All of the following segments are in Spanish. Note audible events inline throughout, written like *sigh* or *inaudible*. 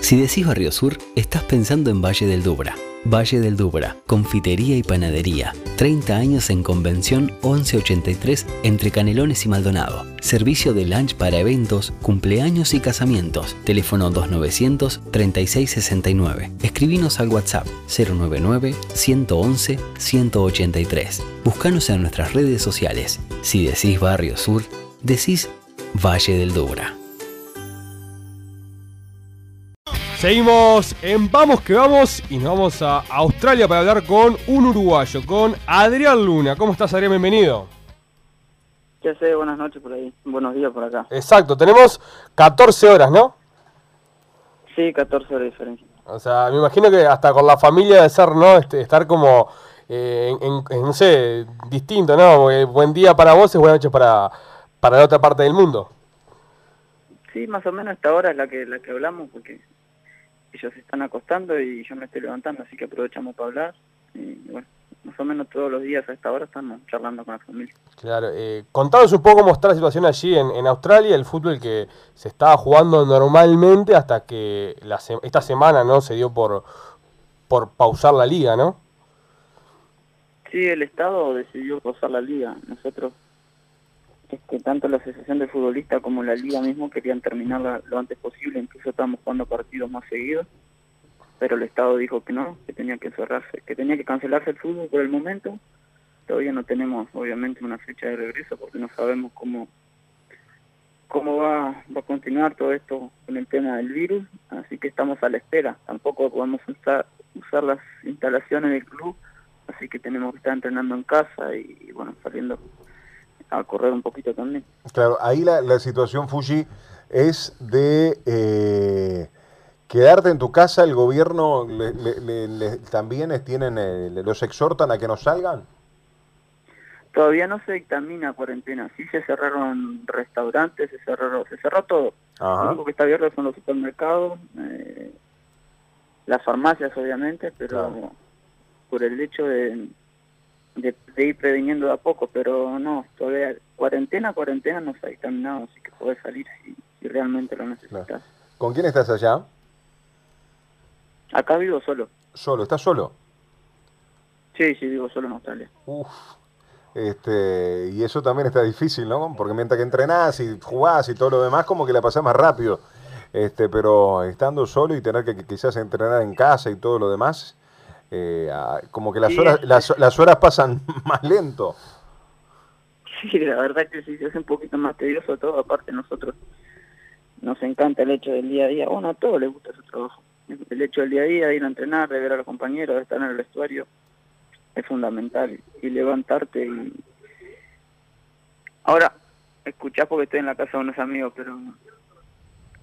Si decís Barrio Sur, estás pensando en Valle del Dubra. Valle del Dubra, confitería y panadería. 30 años en Convención 1183 entre Canelones y Maldonado. Servicio de lunch para eventos, cumpleaños y casamientos. Teléfono 2900 3669. Escribinos al WhatsApp 099 111 183. Búscanos en nuestras redes sociales. Si decís Barrio Sur, decís Valle del Dubra. Seguimos en Vamos que vamos y nos vamos a Australia para hablar con un uruguayo, con Adrián Luna. ¿Cómo estás, Adrián? Bienvenido. ¿Qué hace? Buenas noches por ahí. Buenos días por acá. Exacto, tenemos 14 horas, ¿no? Sí, 14 horas de diferencia. O sea, me imagino que hasta con la familia de ser, ¿no? Este, estar como, eh, en, en- no sé, distinto, ¿no? Porque buen día para vos es buena noche para, para la otra parte del mundo. Sí, más o menos esta hora es la que la que hablamos porque ellos se están acostando y yo me estoy levantando, así que aprovechamos para hablar. Y bueno, más o menos todos los días a esta hora estamos charlando con la familia. Claro, eh, contanos un poco cómo está la situación allí en, en Australia, el fútbol que se estaba jugando normalmente hasta que la se- esta semana no se dio por, por pausar la liga, ¿no? Sí, el Estado decidió pausar la liga. Nosotros, este, tanto la Asociación de Futbolistas como la liga mismo querían terminarla lo antes posible, incluso estábamos jugando partidos más seguidos, pero el Estado dijo que no, que tenía que cerrarse, que tenía que cancelarse el fútbol por el momento. Todavía no tenemos, obviamente, una fecha de regreso porque no sabemos cómo cómo va, va a continuar todo esto con el tema del virus, así que estamos a la espera. Tampoco podemos usar, las instalaciones del club, así que tenemos que estar entrenando en casa y, bueno, saliendo a correr un poquito también. Claro, ahí la, la situación, Fuji, es de eh, quedarte en tu casa. El gobierno le- le- le- también tienen, eh, los exhortan a que no salgan. Todavía no se dictamina cuarentena, sí se cerraron restaurantes, se cerró, se cerró todo. Lo único que está abierto son los supermercados, eh, las farmacias obviamente, pero Claro. por el hecho de, de, de ir previniendo de a poco, pero no, todavía cuarentena, cuarentena no se ha dictaminado, así que podés salir si, si realmente lo necesitas. ¿Con quién estás allá? Acá vivo solo, Solo, ¿estás solo? sí, sí, vivo solo en Australia. Uf. Este, y eso también está difícil, ¿no? Porque mientras que entrenás y jugás y todo lo demás, como que la pasás más rápido. Este, pero estando solo y tener que, quizás entrenar en casa y todo lo demás, eh, como que las Sí, horas, las horas pasan *laughs* más lento. Sí, la verdad que sí, se hace un poquito más tedioso todo, aparte nosotros nos encanta el hecho del día a día, bueno, a todos les gusta su trabajo, el hecho del día a día, de ir a entrenar, de ver a los compañeros, de estar en el vestuario, es fundamental, y levantarte y... Ahora, escuchás porque estoy en la casa de unos amigos, pero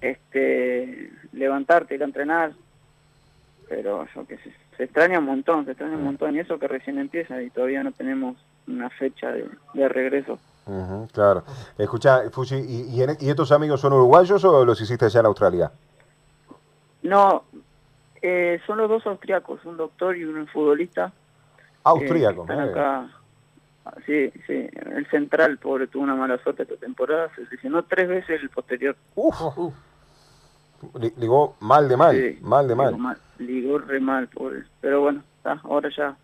este levantarte, ir a entrenar, pero que se extraña un montón, se extraña un montón, y eso que recién empieza y todavía no tenemos una fecha de, de regreso. Ujú, claro. Escucha, Fuji, ¿y, y, en- y estos amigos son uruguayos o los hiciste allá en Australia? No, eh, son los dos austriacos, un doctor y un futbolista. Austríaco. están eh. acá. Ah, Sí, sí, el central, pobre, tuvo una mala suerte esta temporada, se lesionó tres veces el posterior. Uf. Li- Ligó mal de mal, Sí, mal de ligó mal. Ligó re mal, pobre. Pero bueno, está, ahora ya,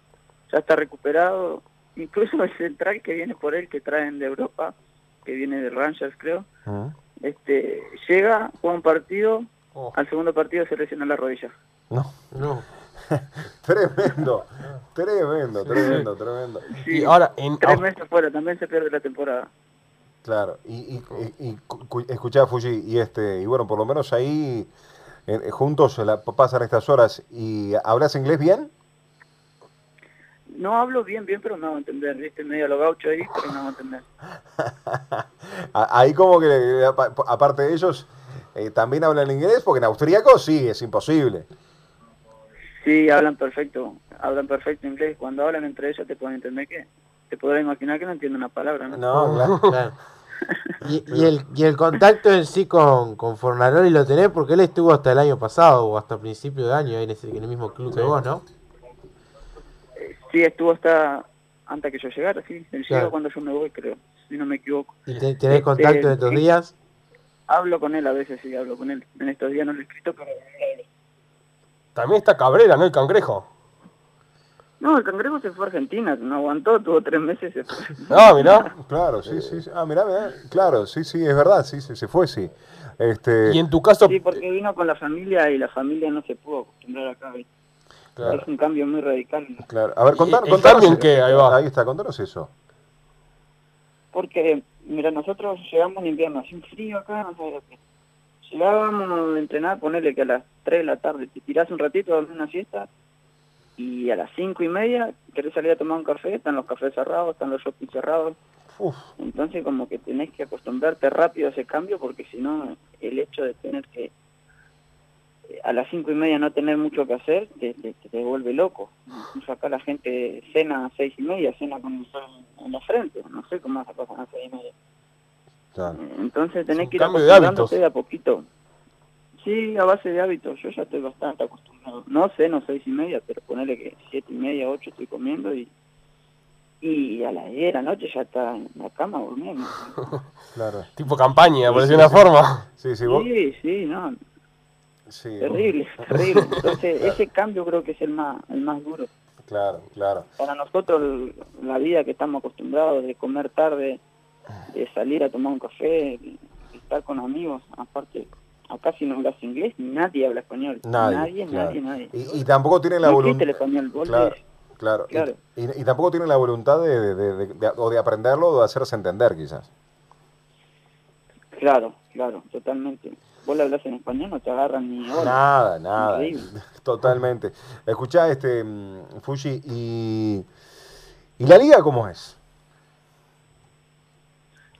ya está recuperado. Incluso el central que viene por él, que traen de Europa, que viene de Rangers, creo, Ujú. este llega, juega un partido, Oh. al segundo partido se lesiona la rodilla. No. No. *laughs* Tremendo, tremendo, tremendo, tremendo. Sí, Y ahora, en tres meses fuera, también se pierde la temporada. Claro, y, y, y, y cu- cu- escuchá, Fuji, y este, y bueno, por lo menos ahí eh, juntos se la pasan estas horas y hablas inglés bien. No hablo bien, bien, pero me hago entender, ¿viste? Medio lo gaucho ahí, pero me hago entender. *laughs* A- Ahí como que, eh, apa- aparte de ellos, eh, también hablan inglés, porque en austríaco sí, es imposible. Sí, hablan perfecto, hablan perfecto inglés. Cuando hablan entre ellos te pueden entender que, te podrás imaginar que no entienden una palabra, ¿no? No, claro. *laughs* Claro. Y, y el, y el contacto en sí con, con Fornaroli lo tenés porque él estuvo hasta el año pasado o hasta principio de año en, ese, en el mismo club que vos, ¿no? Sí, estuvo hasta antes que yo llegara, sí. Él Claro. llega cuando yo me voy, creo, si no me equivoco. ¿Y te- tenés contacto Este, de estos sí. días? Hablo con él a veces, sí, hablo con él. En estos días no lo he escrito, pero También está Cabrera, ¿no? El cangrejo. No, el cangrejo se fue a Argentina, no aguantó, tuvo tres meses. Se *laughs* fue. Ah, mirá. Claro, sí, sí. sí. Ah, mirá, mirá. Claro, sí, sí, es verdad, sí, sí, se fue, sí. Este, Y en tu caso, Sí, porque vino con la familia y la familia no se pudo acostumbrar acá. ¿viste? Claro. Es un cambio muy radical. claro. A ver, contanos, ¿El contanos. cambio en qué? Ahí va. Ahí está, contanos eso. Porque, mira, nosotros llegamos en invierno, hace un frío acá, no sabes lo que. Llegábamos a entrenar, ponerle que a las 3 de la tarde te tirás un ratito a dormir una siesta y a las cinco y media querés salir a tomar un café, están los cafés cerrados, están los shopping cerrados. Uf, Entonces como que tenés que acostumbrarte rápido a ese cambio porque si no el hecho de tener que a las cinco y media no tener mucho que hacer te, te, te vuelve loco. Incluso acá la gente cena a seis y media, cena con el sol en la frente, no sé cómo vas a pasar a las seis y media. claro. Entonces tenés que ir de acostumbrándote hábitos. de a poquito. Sí, a base de hábitos. Yo ya estoy bastante acostumbrado. No ceno seis y media, pero ponerle que siete y media, ocho estoy comiendo y y a las diez de la noche ya está en la cama durmiendo. *laughs* Claro. tipo campaña, por Sí, decir una sí. forma. Sí, sí, vos. Sí, sí, no, Sí, terrible, *laughs* terrible. Entonces ese cambio creo que es el más, el más duro. Claro, claro. Para nosotros la vida que estamos acostumbrados de comer tarde, de salir a tomar un café, de estar con amigos, aparte acá si no hablas inglés nadie habla español. Nadie. nadie, claro. nadie, nadie. Y, y tampoco tienen la No voluntad. el español, vos Claro, claro. Y- Claro. Y, y tampoco tienen la voluntad de, de- de- de- de- o de aprenderlo o de hacerse entender, quizás. Claro, claro, totalmente. Vos le hablas en español, no te agarran ni ahora. Nada, nada. Increíble. *laughs* Totalmente. Escuchá, este, Fuji, y, ¿y la liga cómo es?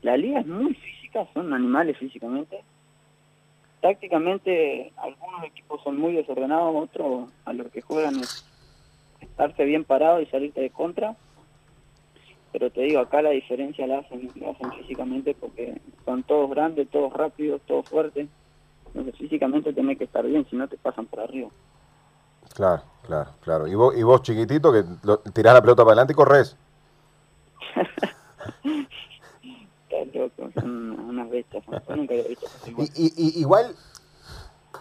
La liga es muy física, son animales físicamente. Tácticamente, algunos equipos son muy desordenados, otros a los que juegan es estarse bien parado y salirte de contra. Pero te digo, acá la diferencia la hacen, la hacen físicamente porque son todos grandes, todos rápidos, todos fuertes. Entonces físicamente tenés que estar bien, si no te pasan por arriba. Claro, claro, claro. Y vos, y vos chiquitito, que lo- tirás la pelota para adelante y corres. *laughs* Estás loco, son unas bestias, yo nunca había visto Y, y- y- igual,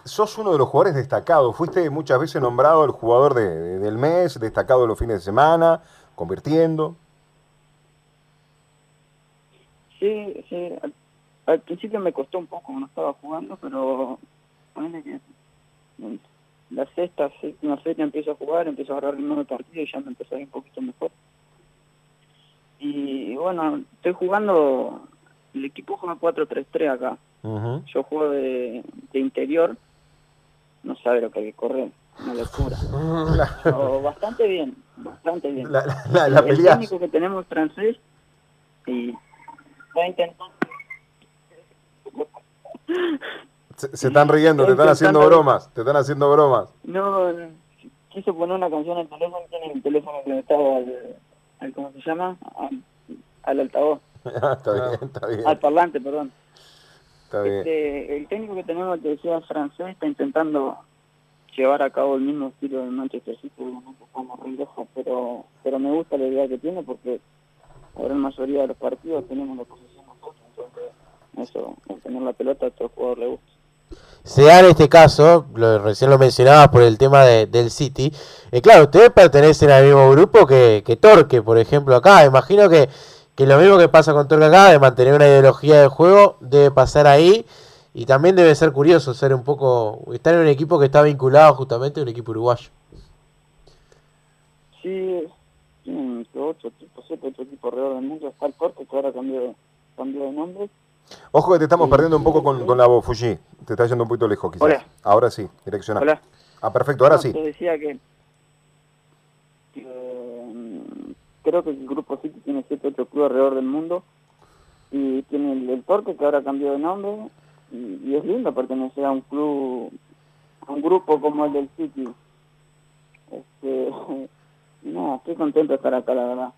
sos uno de los jugadores destacados. Fuiste muchas veces nombrado el jugador de- de- del mes, destacado los fines de semana, convirtiendo. Sí, sí. Al, al principio me costó un poco, no estaba jugando, pero que la sexta, séptima fecha empiezo a jugar, empiezo a agarrar ritmo de partido y ya me empezó a ir un poquito mejor. Y bueno, estoy jugando, el equipo juega 4-3-3 acá. Yo juego de, de interior, no sabe lo que hay que correr, una locura. *laughs* Pero bastante bien, bastante bien. La, la, la, la el peleás. técnico que tenemos francés 20, entonces... Se, están riendo, te están haciendo bromas, te están haciendo bromas. No, quise poner una canción al teléfono, tiene el teléfono conectado al, al ¿cómo se llama? Al, altavoz. *laughs* Está bien, está bien. Al parlante, perdón. Está bien. Este, el técnico que tenemos, que decía francés, está intentando llevar a cabo el mismo estilo del Manchester City, como Rindoja, pero, pero me gusta la idea que tiene porque ahora en mayoría de los partidos tenemos la posición eso el tener la pelota a todo jugador le gusta se da en este caso, lo, recién lo mencionabas por el tema de- del City, eh, claro, ustedes pertenecen al mismo grupo que, que Torque, por ejemplo, acá. Imagino que, que lo mismo que pasa con Torque acá, de mantener una ideología de juego, debe pasar ahí. Y también debe ser curioso ser un poco, estar en un equipo que está vinculado justamente a un equipo uruguayo. Sí, ocho equipos, siete, ocho equipos alrededor del mundo. Está el Porto, que ahora cambió, cambió de nombre. Ojo que te estamos perdiendo un poco con, con la voz, Fuji. Te está yendo un poquito lejos, quizás. Hola. Ahora sí, direcciona. Hola. Ah, perfecto, ahora No, sí. Te decía que, que, mm, creo que el Grupo City tiene siete, ocho clubes alrededor del mundo. Y tiene el, el Torque, que ahora cambió de nombre. Y, y es lindo pertenecer a un club, a un grupo como el del City. Este, *laughs* no, estoy contento de estar acá, la verdad.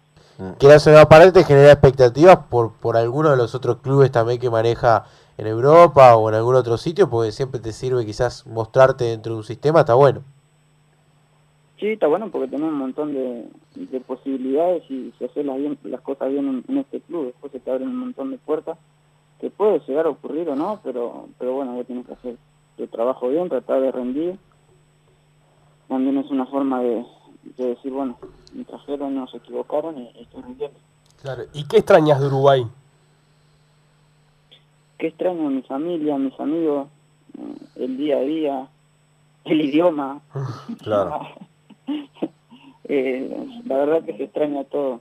Quieras o no, aparte te genera expectativas por, por alguno de los otros clubes también que maneja en Europa o en algún otro sitio, porque siempre te sirve quizás mostrarte dentro de un sistema, está bueno. Sí, está bueno porque tenemos un montón de, de posibilidades y si haces las, las cosas bien en, en este club, después se te abren un montón de puertas que puede llegar a ocurrir o no, pero pero bueno, vos tienes que hacer tu trabajo bien, tratar de rendir también es una forma de decir, bueno, me trajeron, no se equivocaron y, y estoy rindiendo. Claro. ¿Y qué extrañas de Uruguay? Qué extraño mi familia, mis amigos, el día a día, el idioma. *laughs* Claro. *laughs* Eh, la verdad que se extraña todo.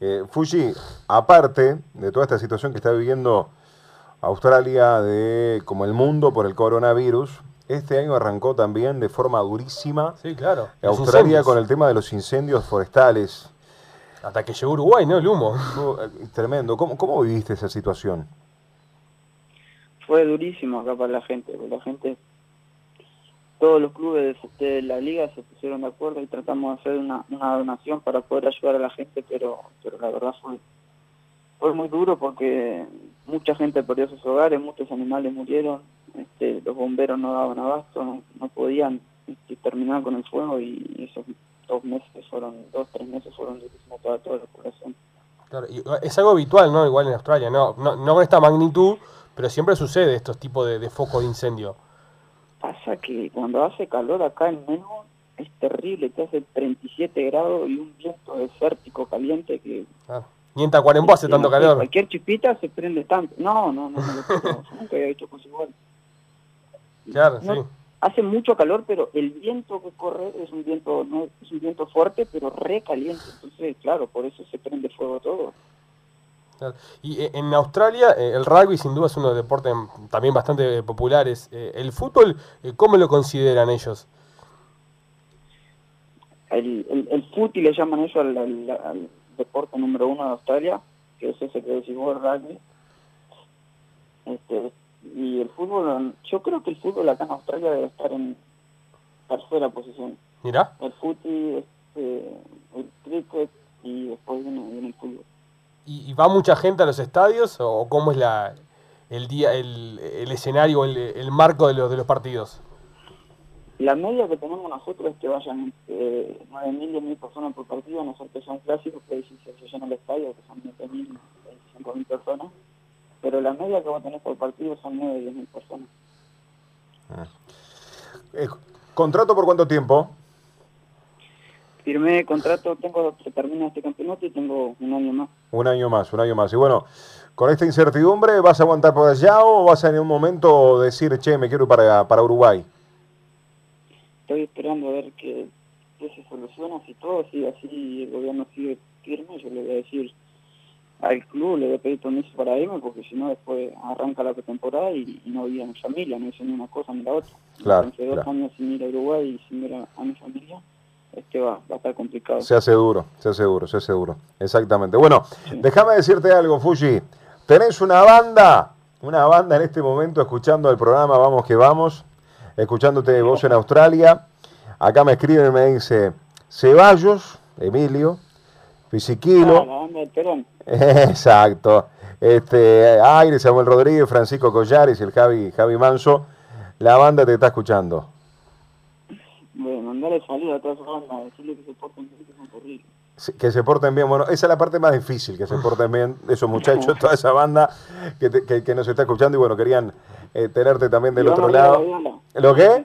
Eh, Fuji, aparte de toda esta situación que está viviendo Australia de como el mundo por el coronavirus, este año arrancó también de forma durísima Sí, claro. Australia con el tema de los incendios forestales. Hasta que llegó Uruguay, ¿no? El humo. Eh, Tremendo. ¿Cómo, ¿Cómo viviste esa situación? Fue durísimo acá para la gente, porque la gente, todos los clubes de la liga se pusieron de acuerdo y tratamos de hacer una, una donación para poder ayudar a la gente, pero, pero la verdad fue, fue muy duro porque mucha gente perdió sus hogares, muchos animales murieron, este, los bomberos no daban abasto, no, no podían este, terminar con el fuego y esos dos meses fueron, dos, tres meses fueron durísimos para toda la población. Claro, y es algo habitual, ¿no? Igual en Australia, no, no, no con esta magnitud, pero siempre sucede estos tipos de, de focos de incendio. Pasa que cuando hace calor acá en Melbourne es terrible, te hace 37 grados y un viento desértico caliente que... Claro. Ni en Tacuarembó hace tanto calor. Cualquier chispita se prende tanto. No, no, no, no, nunca había hecho cosas igual. Claro, No, sí. Hace mucho calor, pero el viento que corre es un viento no es un viento fuerte, pero re caliente. Entonces, claro, por eso se prende fuego todo. Claro. Y eh, en Australia eh, el rugby sin duda es uno de los deportes también bastante eh, populares. ¿El fútbol cómo lo consideran ellos? el, el, el footy le llaman eso al, al- al deporte número uno de Australia, que es ese que el rugby. Este, y el fútbol, yo creo que el fútbol acá en Australia debe estar en tercera posición. Mirá. El footy, este, el cricket y después viene, viene el fútbol. ¿Y, y va mucha gente a los estadios o cómo es la el día el, el escenario, el, el marco de los, de los partidos? La media que tenemos nosotros es que vayan eh, 9.000 y 10.000 personas por partido, a no ser que son clásicos, que se se llena el estadio, que son 20.000, 25.000 personas. Pero la media que vos tenés por partido son 9 y 10.000 personas. Eh, ¿Contrato por cuánto tiempo? Firmé contrato, tengo se termina este campeonato y tengo un año más. Un año más, un año más. Y bueno, con esta incertidumbre, ¿vas a aguantar por allá o vas a en un momento decir, che, me quiero ir para, para Uruguay? Estoy esperando a ver que, que se soluciona, si todo sigue así, el gobierno sigue firme, yo le voy a decir al club, le voy a pedir permiso para irme, porque si no después arranca la pretemporada y, y no vivo a mi familia, no hice ni una cosa ni la otra. Claro, Entonces dos claro. años sin ir a Uruguay y sin ver a, a mi familia, este va, va a estar complicado. Se hace duro, se hace duro, se hace duro. Exactamente. Bueno, déjame decirte algo, Fuji. Tenés una banda, una banda en este momento escuchando el programa Vamos que Vamos, escuchándote vos en Australia. Acá me escribe y me dice Ceballos, Emilio, Fisiquilo. Perón. *laughs* Exacto. Este, Aire, Samuel Rodríguez, Francisco Collares y el Javi, Javi Manso. La banda te está escuchando. Bueno, mandarle saludos a toda esa banda, decirle que se porten bien, que son horribles. Sí, Que se porten bien. Bueno, esa es la parte más difícil, que se porten bien esos muchachos, *laughs* toda esa banda que, te- que- que nos está escuchando y bueno, querían eh, tenerte también del Y otro lado. la. ¿Lo qué?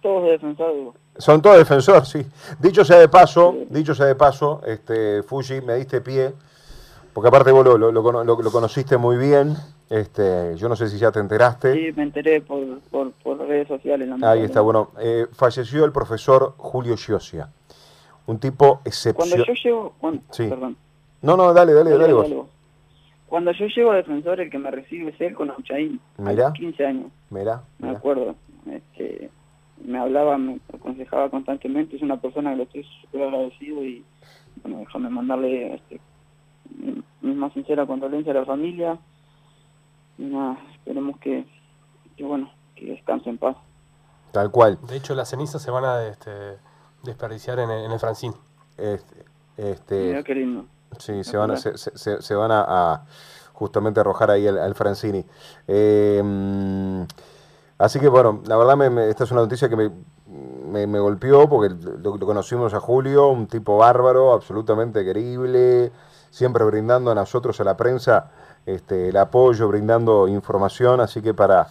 Todos de defensor, digo. Son todos defensores, sí. Dicho sea de paso, dicho sea de paso, este, Fuji, me diste pie, porque aparte vos lo, lo- lo cono- lo- lo conociste muy bien, este, yo no sé si ya te enteraste. Sí, me enteré por, por, por redes sociales. Ahí está, bueno, eh, falleció el profesor Julio Giosia, un tipo Cuando excepcional. yo llego, cuan- Sí. perdón, No, no, dale, dale, Dale, vos. Cuando yo llego a defensor, el que me recibe es él con Auchaín, Mirá. los 15 años, Mirá, me mirá. acuerdo. Este, me hablaba, me aconsejaba constantemente, es una persona que le estoy súper agradecido y, bueno, déjame mandarle este, mi- mi más sincera condolencia a la familia y nada, esperemos que, que bueno, que descanse en paz. Tal cual. De hecho, las cenizas se van a este, desperdiciar en el, en el Francín. Este, este, qué lindo. Sí, se van a, se, se- se- se van a, a justamente arrojar ahí al, al Francini. Eh, mm, así que bueno, la verdad me, me- esta es una noticia que me, golpeó porque lo, lo conocimos a Julio, un tipo bárbaro, absolutamente querible, siempre brindando a nosotros, a la prensa, este, el apoyo, brindando información, así que para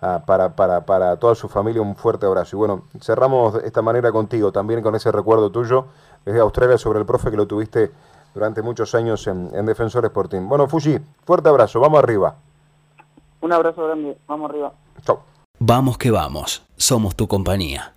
ah, para, para, para toda su familia un fuerte abrazo. Y bueno, cerramos de esta manera contigo, también con ese recuerdo tuyo desde Australia sobre el profe que lo tuviste durante muchos años en, en Defensor Sporting. Bueno, Fuji, fuerte abrazo, vamos arriba. Un abrazo grande, vamos arriba. Chau. Vamos que vamos, somos tu compañía.